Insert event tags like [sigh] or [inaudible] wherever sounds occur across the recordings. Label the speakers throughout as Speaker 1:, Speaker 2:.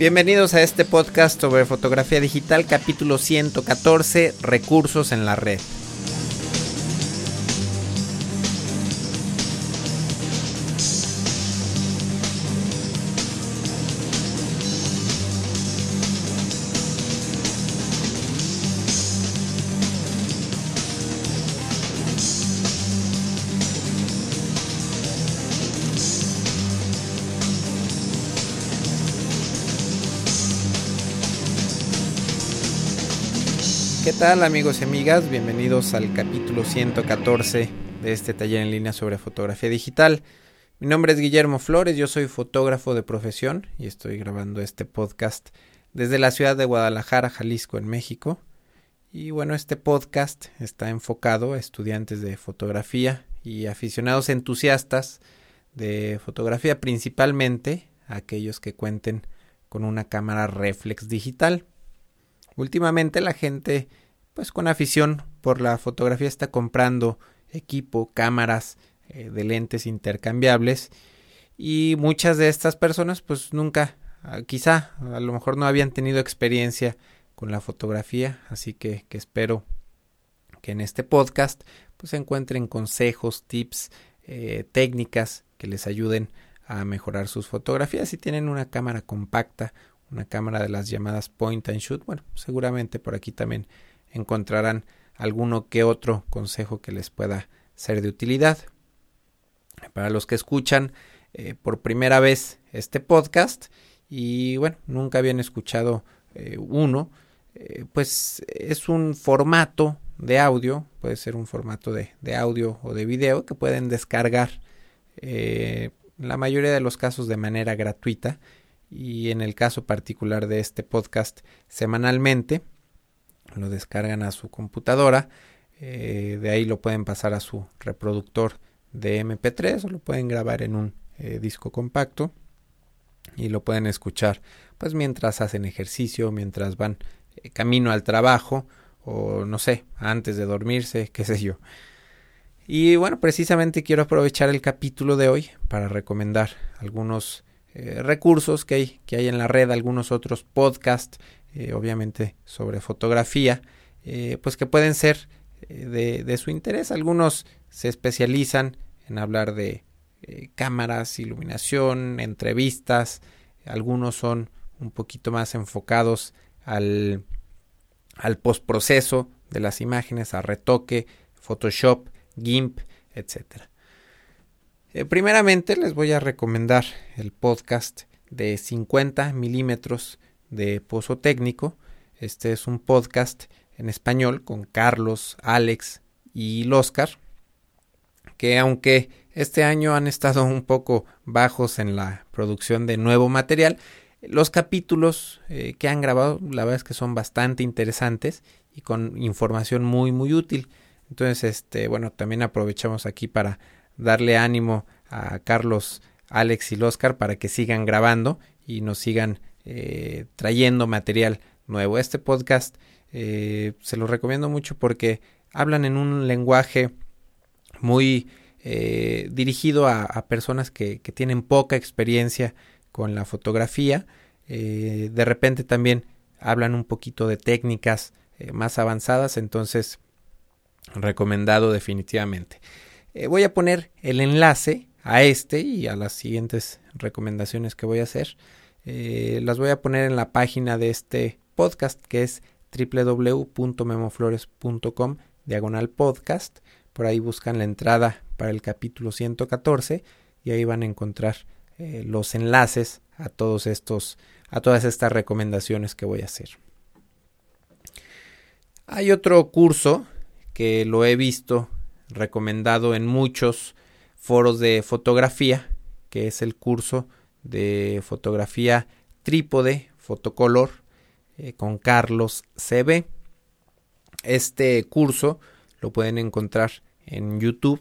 Speaker 1: Bienvenidos a este podcast sobre fotografía digital, capítulo 114, recursos en la red. Tal amigos y amigas? Bienvenidos al capítulo 114 de este taller en línea sobre fotografía digital. Mi nombre es Guillermo Flores, yo soy fotógrafo de profesión y estoy grabando este podcast desde la ciudad de Guadalajara, Jalisco, en México. Y bueno, este podcast está enfocado a estudiantes de fotografía y aficionados entusiastas de fotografía, principalmente aquellos que cuenten con una cámara reflex digital. Últimamente la gente, pues con afición por la fotografía, está comprando equipo, cámaras eh, de lentes intercambiables y muchas de estas personas pues nunca, ah, quizá a lo mejor no habían tenido experiencia con la fotografía, así que, espero que en este podcast pues encuentren consejos, tips, eh, técnicas que les ayuden a mejorar sus fotografías si tienen una cámara compacta una cámara de las llamadas point and shoot. Bueno, seguramente por aquí también encontrarán alguno que otro consejo que les pueda ser de utilidad. Para los que escuchan eh, por primera vez este podcast y bueno, nunca habían escuchado eh, uno, eh, pues es un formato de audio, puede ser un formato de, de audio o de video que pueden descargar la mayoría de los casos de manera gratuita y en el caso particular de este podcast semanalmente lo descargan a su computadora eh, de ahí lo pueden pasar a su reproductor de mp3 o lo pueden grabar en un eh, disco compacto y lo pueden escuchar pues mientras hacen ejercicio mientras van eh, camino al trabajo o no sé antes de dormirse [laughs] qué sé yo. Y bueno precisamente quiero aprovechar el capítulo de hoy para recomendar algunos eh, recursos que hay, que hay en la red, algunos otros podcasts, eh, obviamente sobre fotografía, eh, pues que pueden ser de, su interés. Algunos se especializan en hablar de cámaras, iluminación, entrevistas, algunos son un poquito más enfocados al, al postproceso de las imágenes, a retoque, Photoshop, GIMP, etcétera. Eh, primeramente les voy a recomendar el podcast de 50 milímetros de Pozo Técnico. Este es un podcast en español con Carlos, Alex y Oscar, que aunque este año han estado un poco bajos en la producción de nuevo material, los capítulos eh, que han grabado la verdad es que son bastante interesantes y con información muy muy útil. Entonces, este, bueno, también aprovechamos aquí para darle ánimo a Carlos, Alex y Oscar para que sigan grabando y nos sigan eh, trayendo material nuevo. Este podcast eh, se lo recomiendo mucho porque hablan en un lenguaje muy eh, dirigido a, personas que, tienen poca experiencia con la fotografía. de repente también hablan un poquito de técnicas más avanzadas, entonces recomendado definitivamente. Eh, voy a poner el enlace a este y a las siguientes recomendaciones que voy a hacer. Eh, las voy a poner en la página de este podcast que es www.memoflores.com diagonal podcast. Por ahí buscan la entrada para el capítulo 114 y ahí van a encontrar eh, los enlaces a todos estos a todas estas recomendaciones que voy a hacer. Hay otro curso que lo he visto recomendado en muchos foros de fotografía, que es el curso de fotografía trípode, fotocolor, eh, con Carlos CB. Este curso lo pueden encontrar en YouTube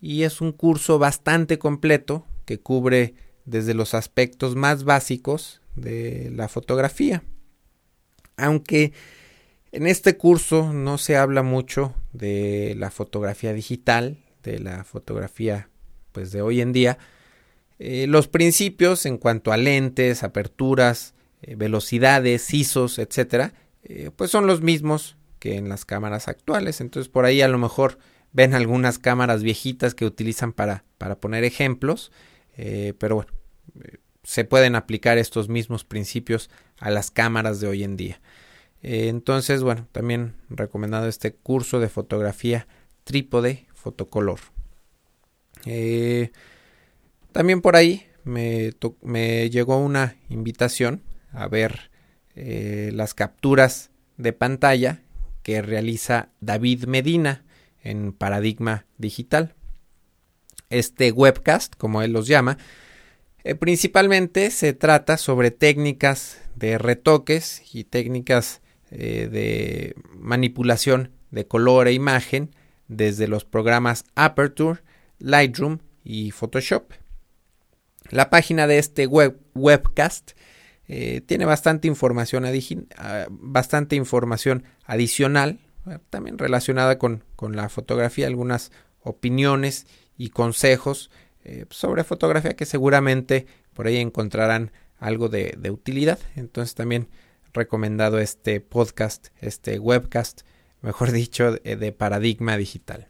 Speaker 1: y es un curso bastante completo que cubre desde los aspectos más básicos de la fotografía. Aunque en este curso no se habla mucho de la fotografía digital, de la fotografía pues de hoy en día. Eh, los principios en cuanto a lentes, aperturas, velocidades, ISOs, etcétera, pues son los mismos que en las cámaras actuales. Entonces por ahí a lo mejor ven algunas cámaras viejitas que utilizan para, para poner ejemplos, pero bueno, se pueden aplicar estos mismos principios a las cámaras de hoy en día. Entonces, bueno, también recomendado este curso de fotografía trípode fotocolor. Eh, también por ahí me, llegó una invitación a ver eh, las capturas de pantalla que realiza David Medina en Paradigma Digital. Este webcast, como él los llama, eh, principalmente se trata sobre técnicas de retoques y técnicas de manipulación de color e imagen desde los programas Aperture, Lightroom y Photoshop. La página de este web, webcast eh, tiene bastante información, ah, bastante información adicional, eh, también relacionada con, la fotografía, algunas opiniones y consejos eh, sobre fotografía que seguramente por ahí encontrarán algo de, de utilidad. Entonces también recomendado este podcast, este webcast mejor [laughs] dicho, de paradigma digital.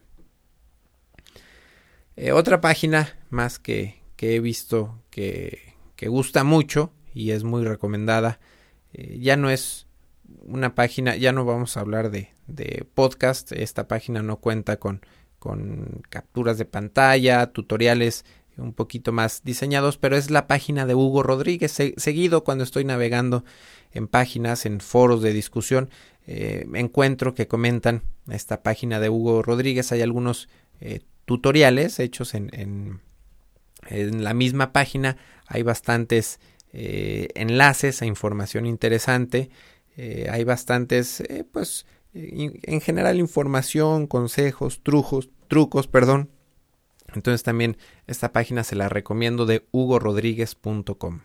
Speaker 1: Eh, otra página más que, he visto que, gusta mucho y es muy recomendada, eh, ya no es una página, ya no vamos a hablar de, podcast, esta página no cuenta con, con capturas de pantalla, tutoriales un poquito más diseñados, pero es la página de Hugo Rodríguez. seguido cuando estoy navegando en páginas, en foros de discusión, eh, encuentro que comentan esta página de Hugo Rodríguez. Hay algunos eh, tutoriales hechos en, en, la misma página. Hay bastantes eh, enlaces a información interesante. hay bastantes, pues, en general información, consejos, trucos, trucos, perdón. Entonces también esta página se la recomiendo de hugorodríguez.com.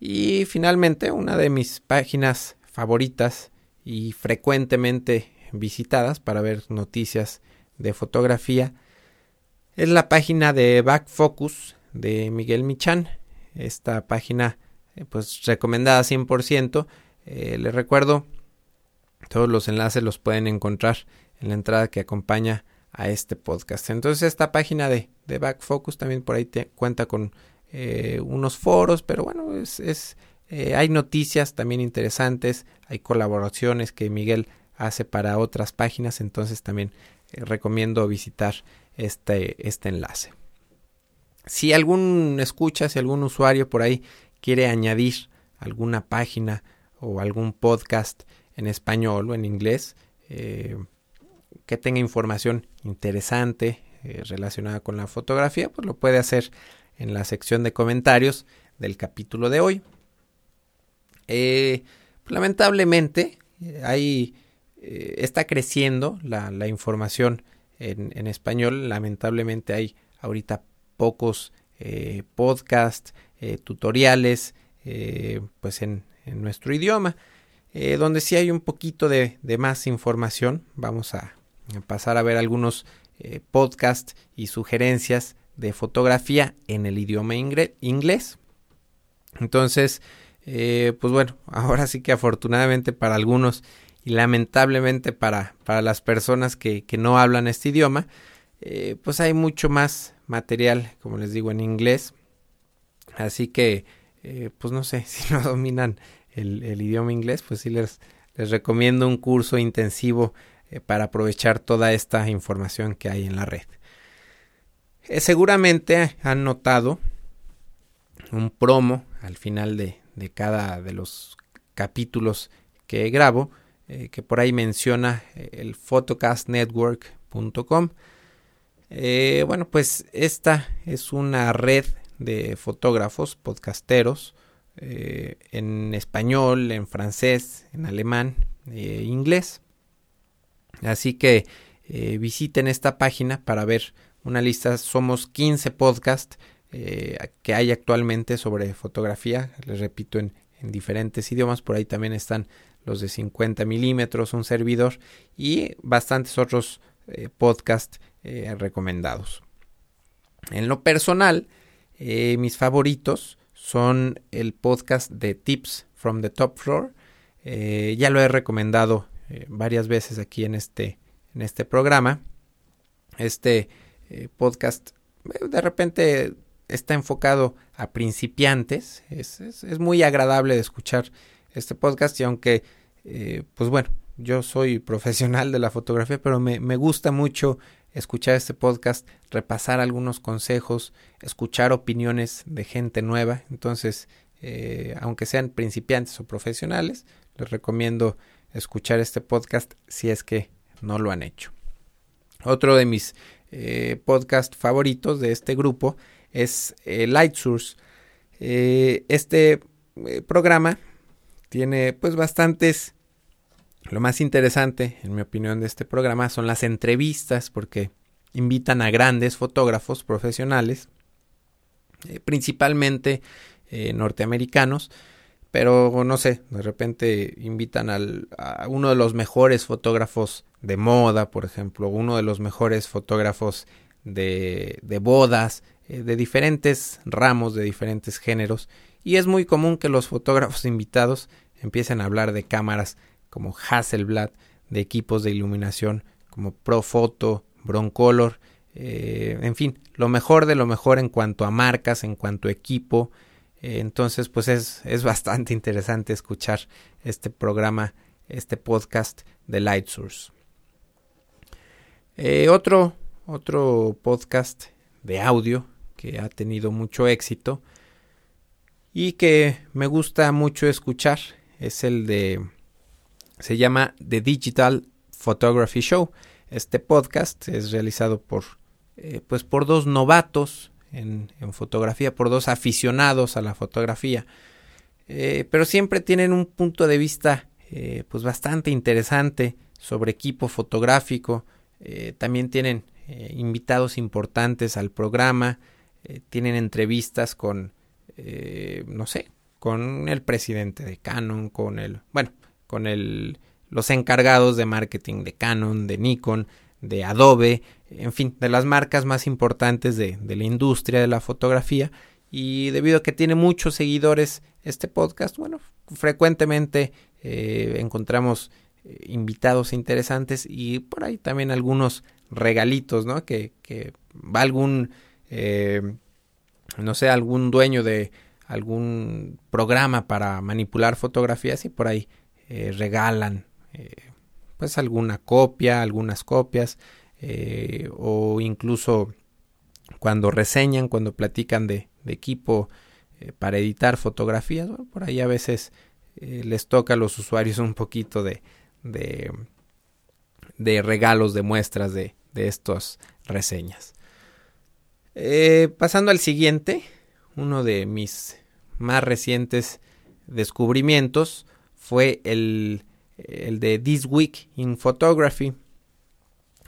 Speaker 1: Y finalmente, una de mis páginas favoritas y frecuentemente visitadas para ver noticias de fotografía es la página de Back Focus de Miguel Michan. Esta página, eh, pues recomendada 100%. Eh, les recuerdo, todos los enlaces los pueden encontrar en la entrada que acompaña a este podcast. Entonces esta página de, de Back Focus también por ahí cuenta con eh, unos foros, pero bueno, es, eh, hay noticias también interesantes, hay colaboraciones que Miguel hace para otras páginas, entonces también eh, recomiendo visitar este, este enlace. Si algún escucha, si algún usuario por ahí quiere añadir alguna página o algún podcast en español o en inglés que tenga información interesante relacionada con la fotografía, pues lo puede hacer en la sección de comentarios del capítulo de hoy. Eh, lamentablemente, hay, eh, está creciendo la, información en, español. Lamentablemente hay ahorita pocos eh, podcasts, tutoriales, pues en, nuestro idioma. donde sí hay un poquito de más información. Vamos a, pasar a ver algunos podcasts y sugerencias de fotografía en el idioma inglés. Entonces, eh, pues bueno, [laughs] ahora sí que afortunadamente para algunos y lamentablemente para, para las personas que, no hablan este idioma, eh, pues hay mucho más material, como les digo, en inglés. Así que, eh, pues no sé, [laughs] si no dominan el, idioma inglés, pues sí les, les recomiendo un curso intensivo para aprovechar toda esta información que hay en la red. Eh, seguramente han notado un promo al final de, cada de los capítulos que grabo, eh, que por ahí menciona eh, el photocastnetwork.com. bueno, pues esta es una red de fotógrafos, podcasteros, en español, en francés, en alemán, inglés. Así que visiten esta página para ver una lista, somos 15 podcasts eh, que hay actualmente sobre fotografía, les repito, en, diferentes idiomas, por ahí también están los de 50 milímetros, un servidor y bastantes otros eh, podcasts eh, recomendados. En lo personal, mis favoritos son el podcast de Tips from the Top Floor. Eh, ya lo he recomendado eh, varias veces aquí en este, en este programa. Este podcast de repente está enfocado a principiantes. Es, es, muy agradable de escuchar este podcast y aunque, pues bueno, yo soy [laughs] profesional de la fotografía, pero me, me gusta mucho escuchar este podcast, repasar algunos consejos, escuchar opiniones de gente nueva. Entonces, eh, aunque sean principiantes o profesionales, les recomiendo escuchar este podcast si es que no lo han hecho. Otro de mis eh, podcasts favoritos de este grupo es eh, Light Source. este programa tiene pues bastantes lo más interesante, en mi opinión, de este programa son las entrevistas, porque invitan a grandes fotógrafos profesionales, eh, principalmente eh, norteamericanos, pero no sé, de repente invitan al, a uno de los mejores fotógrafos de moda, por ejemplo, uno de los mejores fotógrafos de, de bodas, eh, de diferentes ramos, de diferentes géneros, y es muy común que los fotógrafos [laughs] invitados empiecen a hablar de cámaras como Hasselblad, de equipos de iluminación como Profoto, Broncolor, eh, en fin, lo mejor de lo mejor en cuanto a marcas, en cuanto a equipo. Eh, entonces, pues es, es, bastante interesante escuchar este programa, este podcast de Light Source. Eh, otro, otro podcast de audio que ha tenido mucho éxito y que me gusta mucho escuchar es el de se llama The Digital Photography Show. Este podcast es realizado por, eh, pues por dos novatos en, fotografía, por dos aficionados a la fotografía, eh, pero siempre tienen un punto de vista eh, pues bastante interesante sobre equipo fotográfico. también tienen invitados importantes al programa, tienen entrevistas con, no sé, con el presidente de Canon, con el, bueno, con el, los encargados de marketing de Canon, de Nikon, de Adobe, en fin, de las marcas más importantes de, la industria de la fotografía. Y debido a que tiene muchos seguidores este podcast, bueno, frecuentemente eh, encontramos eh, invitados interesantes y por ahí también algunos regalitos, ¿no? Que, que va algún, eh, no sé, algún dueño de algún programa para manipular fotografías y por ahí regalan pues alguna copia, algunas copias eh, o incluso cuando reseñan, cuando platican de, equipo para editar fotografías, por ahí a veces les toca a los usuarios un poquito de, de, de regalos, de muestras de, de estas reseñas. pasando al siguiente, uno de mis más recientes descubrimientos fue el, el de This Week in Photography.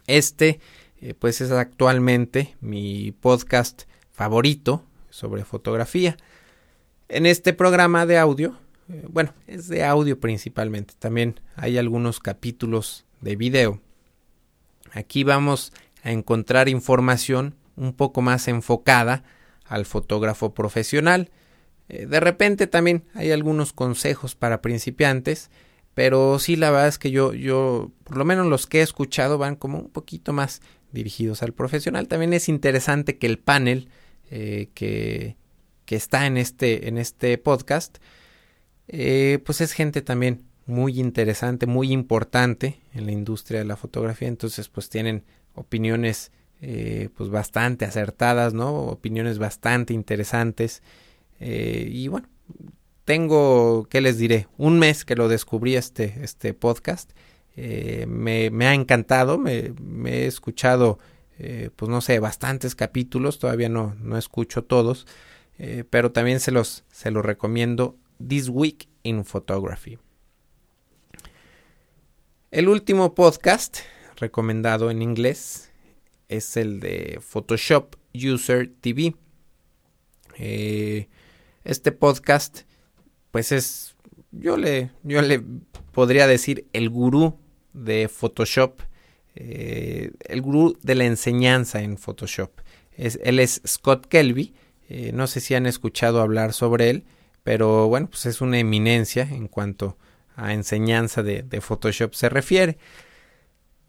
Speaker 1: Este, eh, pues es actualmente mi podcast favorito sobre fotografía. En este programa de audio, eh, bueno, es de audio principalmente, también hay algunos capítulos de video. Aquí vamos a encontrar información un poco más enfocada al fotógrafo profesional eh, de repente también hay algunos consejos para principiantes, pero sí la verdad es que yo, yo, por lo menos los que he escuchado van como un poquito más dirigidos al profesional. También es interesante que el panel eh, que, que, está en este, en este podcast, eh, pues es gente también muy interesante, muy importante en la industria de la fotografía. Entonces, pues tienen opiniones pues bastante acertadas, ¿no? Opiniones bastante interesantes. Eh, y bueno, tengo, ¿qué les diré? Un mes que lo descubrí este, este podcast. Eh, me, ha encantado, me, he escuchado, eh, pues no sé, bastantes capítulos, todavía no, no escucho todos, pero también se los, se los recomiendo. This Week in Photography. El último podcast recomendado en inglés es el de Photoshop User TV. Eh, este podcast, pues es, yo le, yo le podría decir el gurú de Photoshop, eh, el gurú de la enseñanza en Photoshop. Es, él es Scott Kelby, no sé si han escuchado hablar sobre él, pero bueno, pues es una eminencia en cuanto a enseñanza de, de Photoshop se refiere.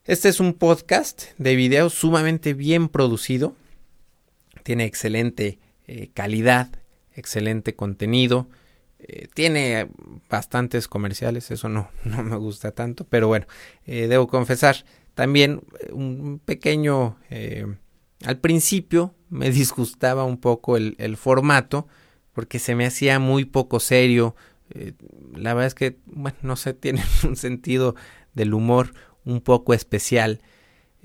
Speaker 1: Este es un podcast de video sumamente bien producido, tiene excelente eh, calidad, excelente contenido, eh, tiene bastantes comerciales, eso no, [laughs] no me gusta tanto, pero bueno, eh, debo confesar, también un pequeño, al principio me [laughs] disgustaba un poco el, formato, porque se me hacía muy poco serio, la verdad es que, bueno, no sé, [laughs] tiene un sentido del humor un poco especial,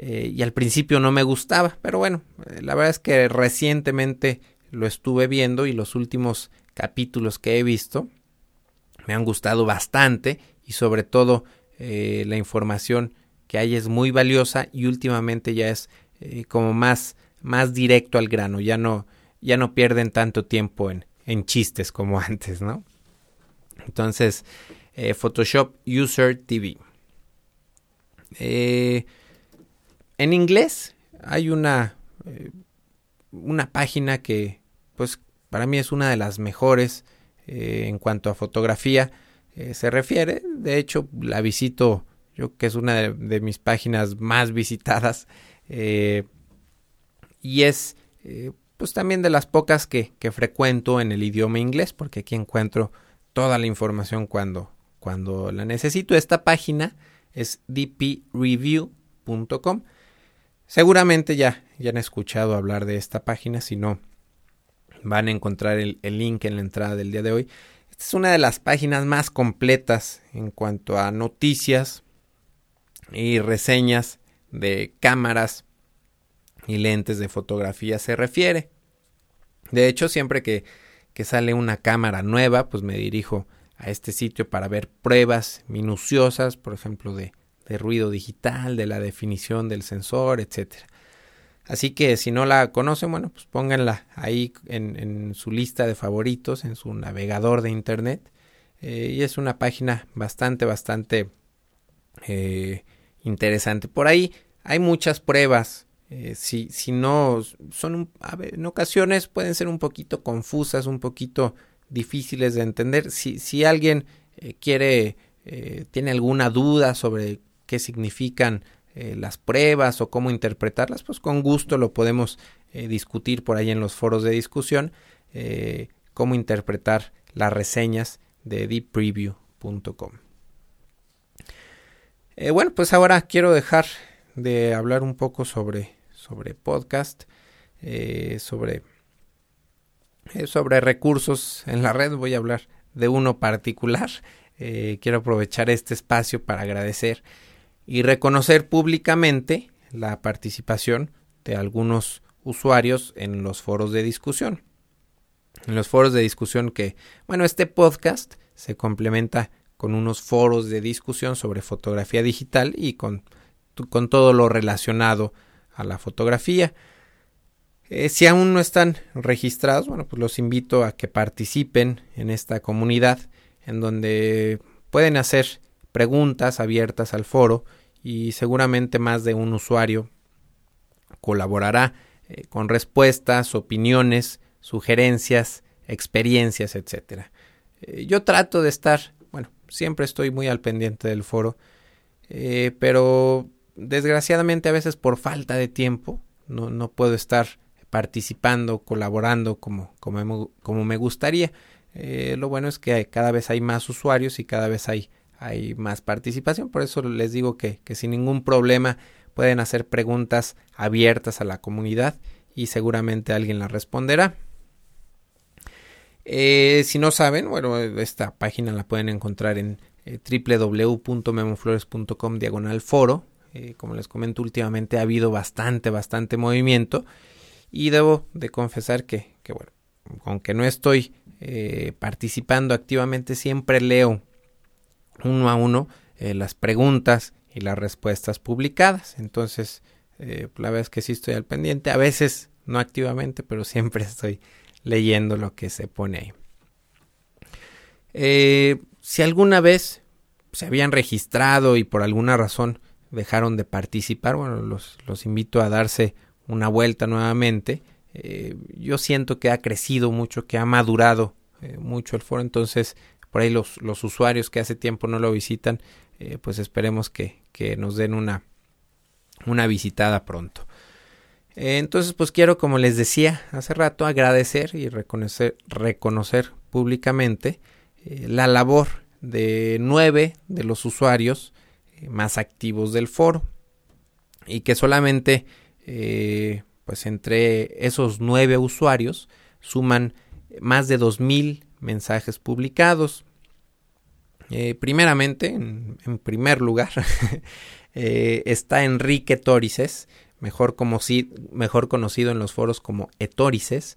Speaker 1: eh, y al principio no me gustaba, pero bueno, eh, la verdad es que recientemente lo estuve viendo y los últimos capítulos que he visto me han gustado bastante y sobre todo eh, la información que hay es muy valiosa y últimamente ya es como más más directo al grano ya no ya no pierden tanto tiempo en, en chistes como [laughs] antes no entonces Photoshop User TV eh, en inglés hay una, eh, una página que pues para mí es una de las mejores eh, en cuanto a fotografía eh, se refiere. De hecho, la visito yo que es una de, mis páginas más [laughs] visitadas y es pues también de las pocas que, que, frecuento en el idioma inglés porque aquí encuentro toda la información cuando, cuando la necesito. Esta página es dpreview.com. Seguramente ya, ya han escuchado hablar de esta página, si no, van a encontrar el, link en la entrada del día de hoy. Esta es una de las páginas más completas en cuanto a noticias y reseñas de cámaras y lentes de fotografía se refiere. De hecho, siempre que, que sale una cámara nueva, pues me dirijo a este sitio para ver pruebas minuciosas, por ejemplo, de, de ruido digital, de la definición del sensor, etcétera. Así que si no la conocen, bueno, pues pónganla ahí en, su lista de favoritos, en su navegador de internet. Eh, y es una página bastante, bastante eh, interesante. Por ahí hay muchas pruebas. Eh, si, si no son, en ocasiones pueden ser un poquito confusas, un poquito difíciles de entender. Si, si alguien quiere, tiene alguna duda sobre qué significan eh, las pruebas o cómo interpretarlas, pues con gusto lo podemos eh, discutir por ahí en los foros de discusión, eh, cómo interpretar las reseñas de deeppreview.com. bueno, pues ahora quiero dejar de hablar un poco sobre, sobre podcast, sobre, sobre recursos en la red, voy a hablar de uno particular. quiero aprovechar este espacio para agradecer y reconocer públicamente la participación de algunos usuarios en los foros de discusión. En los foros de discusión que, bueno, este podcast se complementa con unos foros de discusión sobre fotografía digital y con, con todo lo relacionado a la fotografía. Eh, si aún no están registrados, bueno, pues los invito a que participen en esta comunidad en donde pueden hacer preguntas abiertas al foro y seguramente más de un usuario colaborará eh, con respuestas, opiniones, sugerencias, experiencias, etc. Eh, yo trato de estar, bueno, siempre estoy muy al pendiente del foro, eh, pero desgraciadamente a veces por falta de tiempo no, no puedo estar participando, colaborando como, como, como me gustaría. lo bueno es que cada vez hay más usuarios y cada vez hay hay más participación. Por eso les digo que, sin ningún problema pueden hacer preguntas abiertas a la comunidad y seguramente alguien las responderá. Eh, si no saben, bueno, esta página la pueden encontrar en eh, www.memoflores.com diagonal foro. Eh, como les comento, últimamente ha habido bastante, bastante movimiento. Y debo de confesar que, que bueno, aunque no estoy participando activamente, siempre leo uno a uno eh, las preguntas y las respuestas publicadas. Entonces, eh, la verdad es que sí estoy al pendiente, a veces no activamente, pero siempre [laughs] estoy leyendo lo que se pone ahí. Eh, si alguna vez se habían registrado y por alguna razón dejaron de participar, bueno, los, los invito a darse una vuelta nuevamente yo siento que ha crecido mucho, que ha madurado mucho el foro, entonces por ahí los, los usuarios que hace tiempo no lo visitan, pues esperemos que, que nos den una, una visitada pronto. Entonces, pues quiero, como les decía hace rato, agradecer y reconocer, reconocer públicamente eh, la labor de nueve de los usuarios eh, más activos del foro y que solamente, eh, pues entre esos nueve usuarios suman más de dos mil mensajes publicados. primeramente, en, primer lugar, [laughs] está Enrique Torices, mejor, conocido en los foros como Etorices,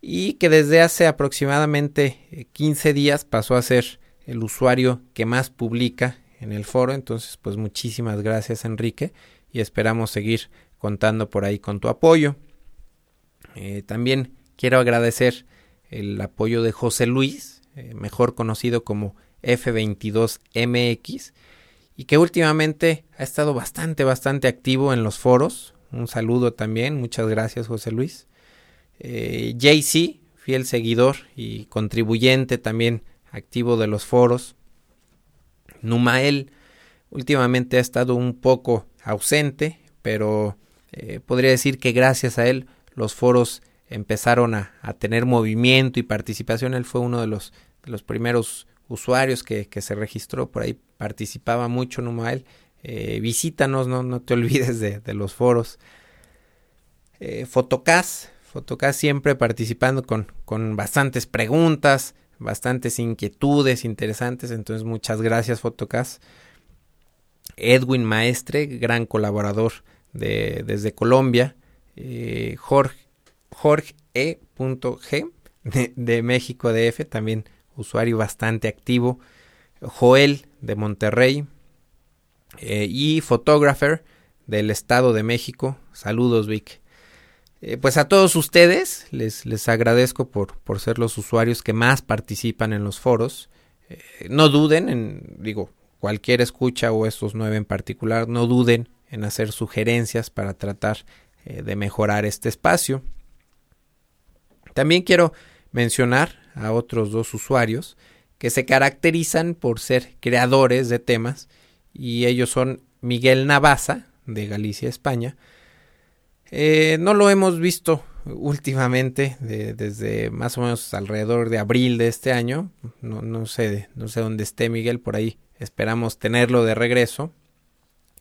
Speaker 1: y que desde hace aproximadamente 15 eh, días pasó a ser el usuario que más publica en el foro. Entonces, pues muchísimas gracias Enrique y esperamos seguir contando por ahí con tu apoyo. Eh, también quiero agradecer el apoyo de José Luis, eh, mejor conocido como F22MX, y que últimamente ha estado bastante, bastante activo en los foros. Un saludo también, muchas gracias José Luis. Eh, JC, fiel seguidor y contribuyente también activo de los foros. Numael últimamente ha estado un poco ausente, pero eh, podría decir que gracias a él los foros empezaron a, a, tener movimiento y participación. Él fue uno de los, los primeros usuarios que, que, se registró por ahí, participaba mucho Numael. Eh, visítanos, no, no te [laughs] olvides de, de los foros. Eh, Fotocast, Fotocast siempre participando con, con bastantes preguntas, bastantes inquietudes interesantes, entonces muchas gracias Fotocast. Edwin Maestre, gran colaborador de, desde Colombia. Eh, Jorge, Jorge E. G de, de México DF, también usuario bastante activo, Joel de Monterrey eh, y Photographer del Estado de México. Saludos, Vic. Eh, pues a todos ustedes les, les agradezco por, por, ser los usuarios que más participan en los foros. Eh, no duden en, digo, cualquier escucha o estos nueve en particular, no duden en hacer sugerencias para tratar de mejorar este espacio. También quiero mencionar a otros dos usuarios que se caracterizan por ser creadores de temas y ellos son Miguel Navaza de Galicia, España. Eh, no lo hemos visto últimamente desde más o menos alrededor de abril de este año. No, no, sé, no sé dónde esté Miguel por ahí. Esperamos tenerlo de regreso.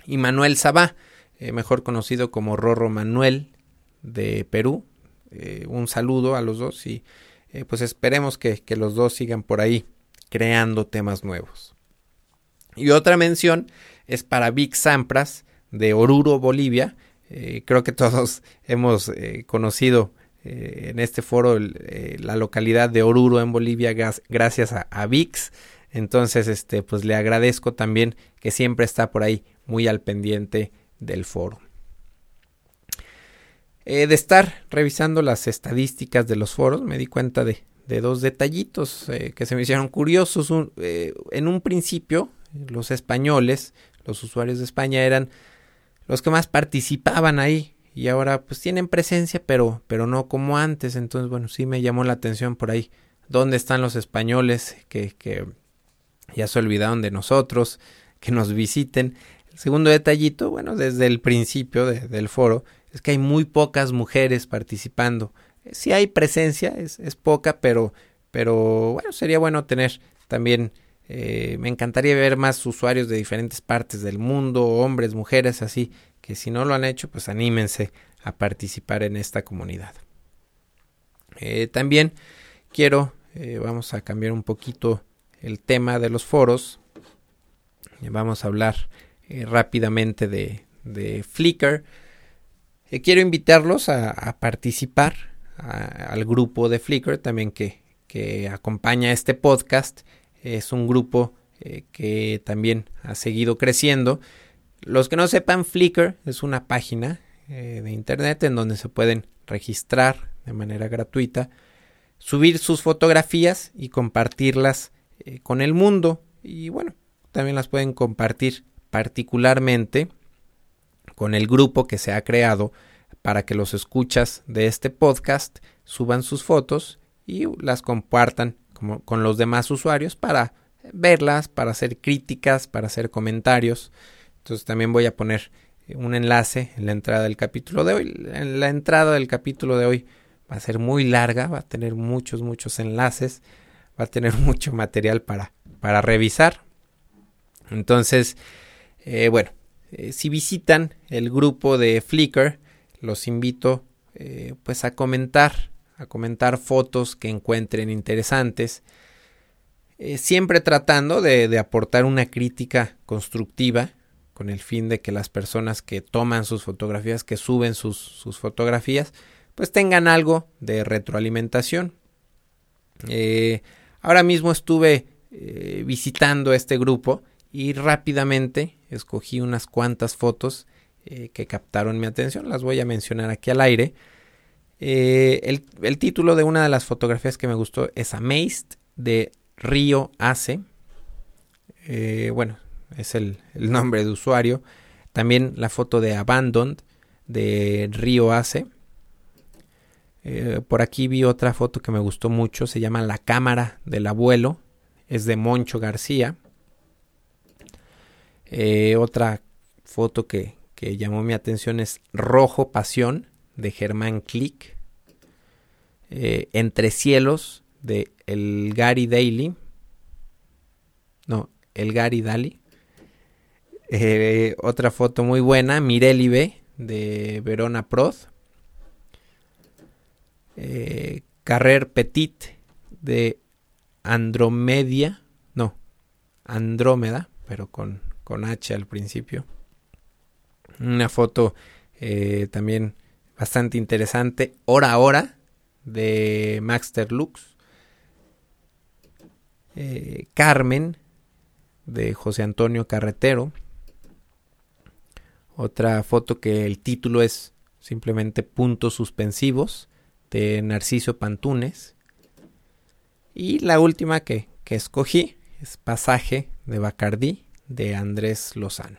Speaker 1: Y Manuel Sabá, eh, mejor conocido como Rorro Manuel de Perú. Eh, un saludo a los dos y eh, pues esperemos que, los dos sigan por ahí creando temas nuevos. Y otra mención es para Vic Sampras de Oruro, Bolivia. Eh, creo que todos [laughs] hemos conocido en este foro la localidad de Oruro en Bolivia gracias a, a, VIX. Entonces, este, pues le agradezco también que siempre está por ahí muy al pendiente del foro. Eh, de estar revisando las estadísticas de los foros, me di cuenta de, dos detallitos eh, que se me hicieron curiosos. Eh, en un principio, los españoles, los usuarios de España eran los que más participaban ahí y ahora pues tienen presencia, pero, pero no como antes. Entonces, bueno, sí me llamó la atención por ahí. ¿Dónde están los españoles que, que ya se olvidaron de nosotros, que nos visiten? El segundo detallito, bueno, desde el principio del foro, es que hay muy pocas mujeres participando. Sí hay presencia, es, es poca, pero, pero bueno, sería bueno tener también, eh, me encantaría ver más usuarios de diferentes partes del mundo, hombres, mujeres, así, que si no lo han hecho, pues anímense a participar en esta comunidad. Eh, también quiero, eh, vamos a cambiar un poquito el tema de los foros. Vamos a hablar rápidamente de, de Flickr. Eh, quiero invitarlos a, participar al grupo de Flickr también que, que, acompaña este podcast. Es un grupo eh, que también ha seguido creciendo. Los que no sepan, Flickr es una página eh, de internet en donde se pueden registrar de manera gratuita, subir sus fotografías y compartirlas con el mundo. Y bueno, también las pueden compartir particularmente con el grupo que se ha creado para que los escuchas de este podcast suban sus fotos y las compartan como con los demás usuarios para verlas, para hacer críticas, para hacer comentarios. Entonces también voy a poner un enlace en la entrada del capítulo de hoy. La entrada del capítulo de hoy va a ser muy larga, va a tener muchos, muchos enlaces, va a tener [laughs] mucho material para, para revisar. Entonces, eh, bueno, eh, si visitan el grupo de Flickr, los invito eh, pues a comentar, a comentar fotos que encuentren interesantes, siempre tratando de, aportar una crítica constructiva con el fin de que las personas que toman sus fotografías, que suben sus, sus fotografías, pues tengan algo de retroalimentación. Eh, ahora mismo estuve eh, visitando este grupo y rápidamente escogí unas cuantas fotos eh, que captaron mi atención, las voy a mencionar aquí al aire. El, el, título de una de las fotografías que me gustó es Amazed de Río Ace. bueno, es el, nombre de usuario. También la foto de Abandoned de Río Ace. Eh, por aquí vi otra foto que me gustó mucho, se llama La cámara del abuelo, es de Moncho García. Eh, otra foto que, llamó mi atención es Rojo Pasión de Germán Click. Eh, Entre Cielos de El Gary Daily. No, El Gary Daly. Eh, otra foto muy buena, Mirelibe de Verona Prod. Eh, Carrer Petit de Andromedia, no, Andrómeda, pero con, con H al principio. Una foto eh, también bastante interesante, Hora a Hora de Maxter Lux. Carmen de José Antonio Carretero. Otra foto que el título es simplemente puntos suspensivos de Narciso Pantunes. Y la última que, que escogí es Pasaje de Bacardí de Andrés Lozano.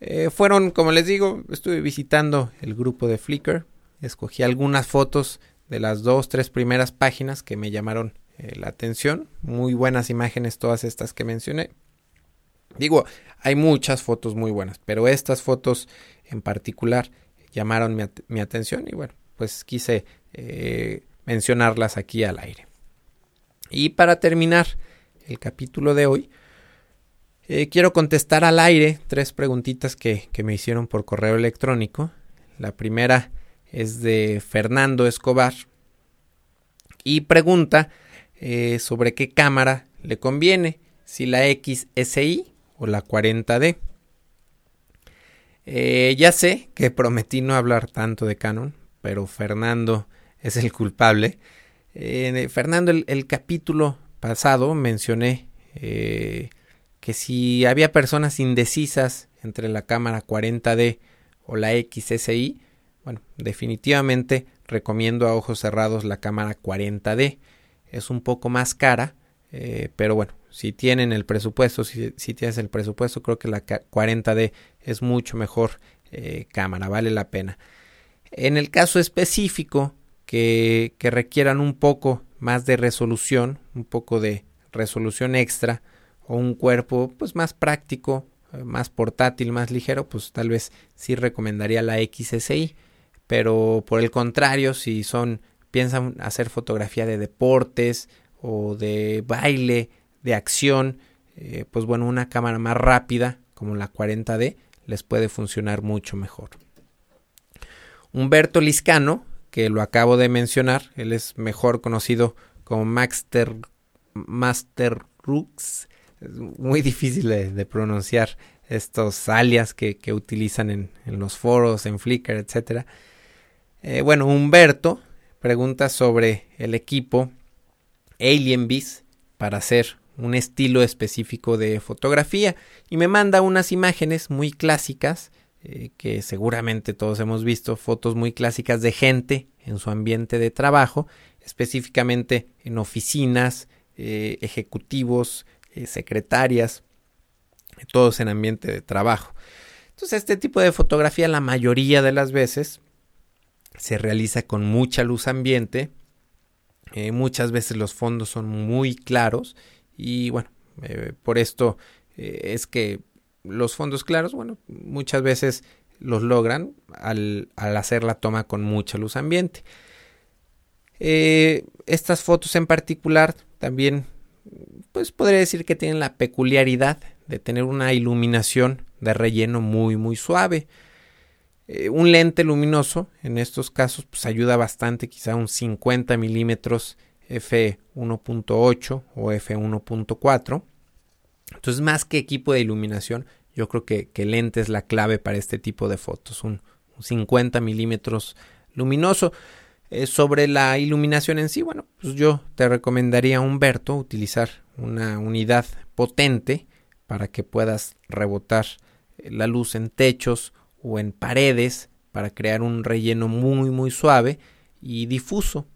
Speaker 1: Eh, fueron, como les digo, estuve visitando el grupo de Flickr. Escogí algunas fotos de las dos, tres primeras páginas que me llamaron eh, la atención. Muy buenas imágenes todas estas que mencioné. Digo, hay muchas fotos muy buenas, pero estas fotos en particular llamaron mi, atención y bueno, pues quise eh, mencionarlas aquí al aire. Y para terminar el capítulo de hoy, eh, quiero contestar al aire tres preguntitas que, me hicieron por correo electrónico. La primera es de Fernando Escobar y pregunta eh, sobre qué cámara le conviene, si la XSI o la 40D. Eh, ya sé que prometí no hablar tanto de Canon, pero Fernando es el culpable. Fernando, el, capítulo pasado mencioné que si había personas indecisas entre la cámara 40D o la XSI, bueno, definitivamente recomiendo a ojos cerrados la cámara 40D. Es un poco más cara, pero bueno, si tienen el presupuesto, si, tienes el presupuesto, creo que la 40D es mucho mejor eh, cámara, vale la pena. En el caso específico que requieran un poco más de resolución, un poco de resolución extra o un cuerpo pues más práctico, eh, más portátil, más ligero, pues tal vez sí recomendaría la XSI, pero por el contrario, si son piensan hacer fotografía de deportes o de baile de acción, eh, pues bueno, una cámara más rápida como la 40D les puede funcionar mucho mejor. Humberto Liscano, que lo acabo de mencionar, él es mejor conocido como Master, Master Rux, es muy difícil de, pronunciar estos alias que, utilizan en, los foros, en Flickr, etc. Eh, bueno, Humberto pregunta sobre el equipo Alien Beast para hacer un estilo específico de fotografía y me manda unas imágenes muy clásicas eh, que seguramente todos hemos visto, fotos muy clásicas de gente en su ambiente de trabajo, específicamente en oficinas, eh, ejecutivos, eh, secretarias, todos en ambiente de trabajo. Entonces este tipo de fotografía la mayoría de las veces se realiza con mucha luz ambiente. Eh, muchas veces los fondos son muy claros y bueno, eh, por esto eh, es que los fondos claros, bueno, muchas veces los logran al, hacer la toma con mucha luz ambiente. estas fotos en particular también, pues podría decir que tienen la peculiaridad de tener una iluminación de relleno muy muy suave. Eh, un lente luminoso en estos casos pues ayuda bastante, quizá un 50 milímetros f1.8 o f1.4. Entonces más que equipo de iluminación, yo creo que, que lente es la clave para este tipo de fotos, un, 50 milímetros luminoso. Eh, sobre la iluminación en sí, bueno, pues yo te recomendaría, Humberto, utilizar una unidad potente para que puedas rebotar la luz en techos o en paredes para crear un relleno muy muy suave y difuso.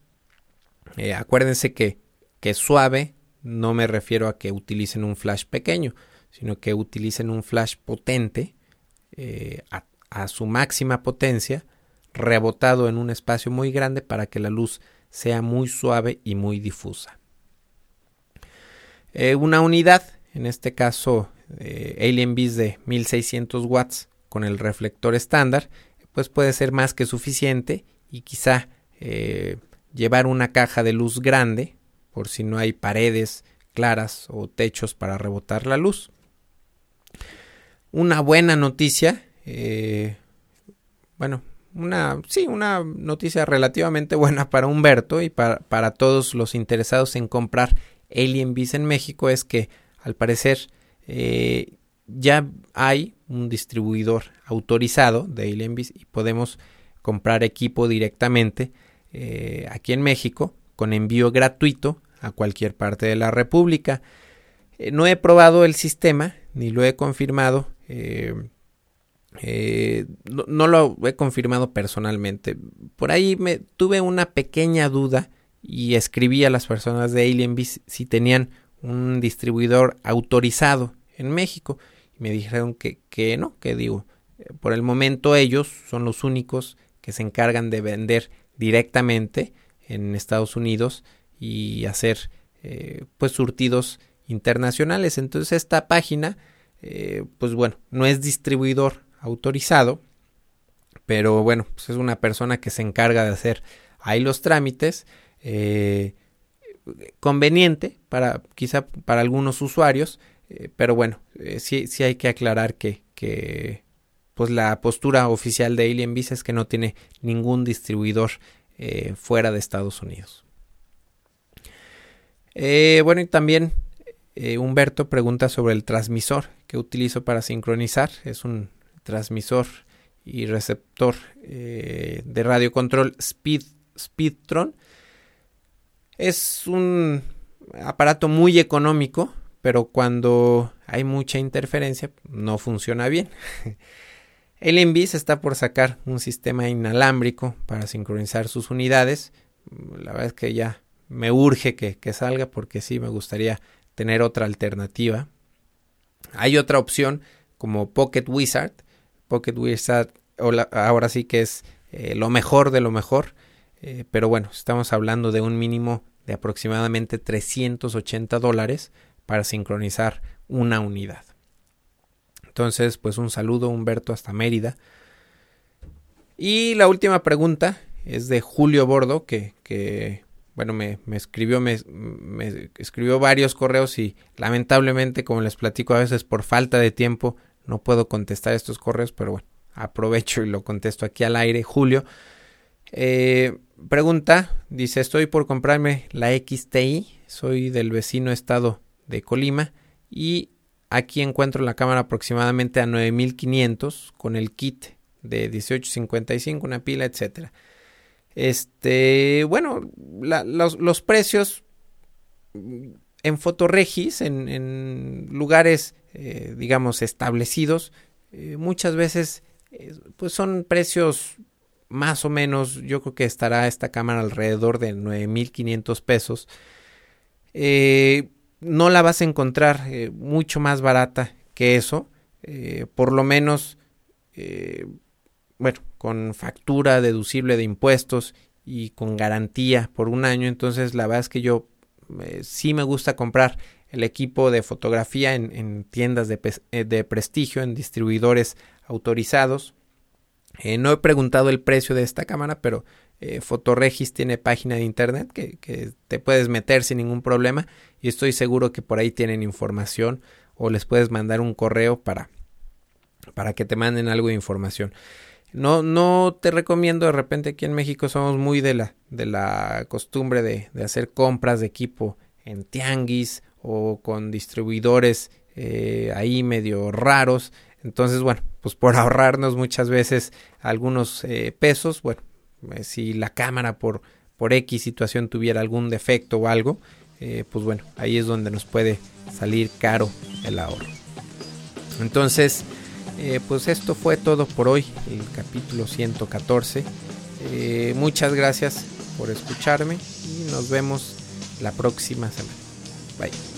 Speaker 1: Eh, acuérdense que, que suave no me refiero a que utilicen un flash pequeño, sino que utilicen un flash potente eh, a, su máxima potencia, rebotado en un espacio muy grande para que la luz sea muy suave y muy difusa. Eh, una unidad, en este caso Alien Beast de 1600 watts, con el reflector estándar, pues puede ser más que suficiente y quizá eh, llevar una caja de luz grande por si no hay paredes claras o techos para rebotar la luz. Una buena noticia, eh, bueno, una, sí, una noticia relativamente buena para Humberto y para, para todos los interesados en comprar Alien Bees en México es que al parecer eh, ya hay un distribuidor autorizado de Alienbis y podemos comprar equipo directamente eh, aquí en México con envío gratuito a cualquier parte de la República. Eh, no he probado el sistema ni lo he confirmado. Eh, no, lo he confirmado personalmente. Por ahí me tuve una pequeña duda y escribí a las personas de Alienbis si tenían un distribuidor autorizado en México me dijeron que, que no, que digo, por el momento ellos son los únicos que se encargan de vender directamente en Estados Unidos y hacer eh, pues surtidos internacionales. Entonces esta página, eh, pues bueno, no es distribuidor autorizado, pero bueno, pues es una persona que se encarga de hacer ahí los trámites. Eh, conveniente para quizá para algunos usuarios eh, pero bueno, eh, sí, sí hay que aclarar que, que pues la postura oficial de Alien Visa es que no tiene ningún distribuidor eh, fuera de Estados Unidos. bueno, y también Humberto pregunta sobre el transmisor que utilizo para sincronizar. Es un transmisor y receptor de radio control Speed, Speedtron. Es un aparato muy económico pero cuando hay mucha interferencia no funciona bien. [laughs] El Envis está por sacar un sistema inalámbrico para sincronizar sus unidades. La verdad es que ya me urge que, salga porque sí me gustaría tener otra alternativa. Hay otra opción como Pocket Wizard. Pocket Wizard ahora sí que es eh, lo mejor de lo mejor. Eh, pero bueno, estamos hablando de un mínimo de aproximadamente 380 dólares para sincronizar una unidad. Entonces, pues un saludo Humberto hasta Mérida. Y la última pregunta es de Julio Bordo, que, bueno, me, escribió, me, escribió varios correos y lamentablemente, como les platico a veces por falta de tiempo, no puedo contestar estos correos, pero bueno, aprovecho y lo contesto aquí al aire. Julio, eh, pregunta, dice, estoy por comprarme la XTI, soy del vecino estado de Colima y aquí encuentro la cámara aproximadamente a 9500 con el kit de 1855, una pila, etcétera. Este, bueno, los, precios en fotoregis, en, lugares, eh, digamos, establecidos, eh, muchas veces, eh, pues son precios más o menos, yo creo que estará esta cámara alrededor de 9500 pesos. No la vas a encontrar mucho más barata que eso. Por lo menos bueno, con factura deducible de impuestos y con garantía por un año. Entonces, la verdad es que yo eh, sí me gusta comprar el equipo de fotografía en, tiendas de, eh, de, prestigio, en distribuidores autorizados. no he preguntado el precio de esta cámara, pero Fotoregis tiene página de internet que, que, te puedes meter sin ningún problema y estoy seguro que por ahí tienen información o les puedes mandar un correo para, para que te manden algo de información. No, no te recomiendo de repente aquí en México somos muy de la, de la costumbre de, de hacer compras de equipo en tianguis o con distribuidores eh, ahí medio raros. Entonces, bueno, pues por [laughs] ahorrarnos muchas veces algunos eh, pesos, bueno, eh, si la cámara por, por X situación tuviera algún defecto o algo, pues bueno, ahí es donde nos puede salir caro el ahorro. Entonces, eh, pues esto fue todo por hoy, el capítulo 114. Eh, muchas gracias por escucharme y nos vemos la próxima semana. Bye.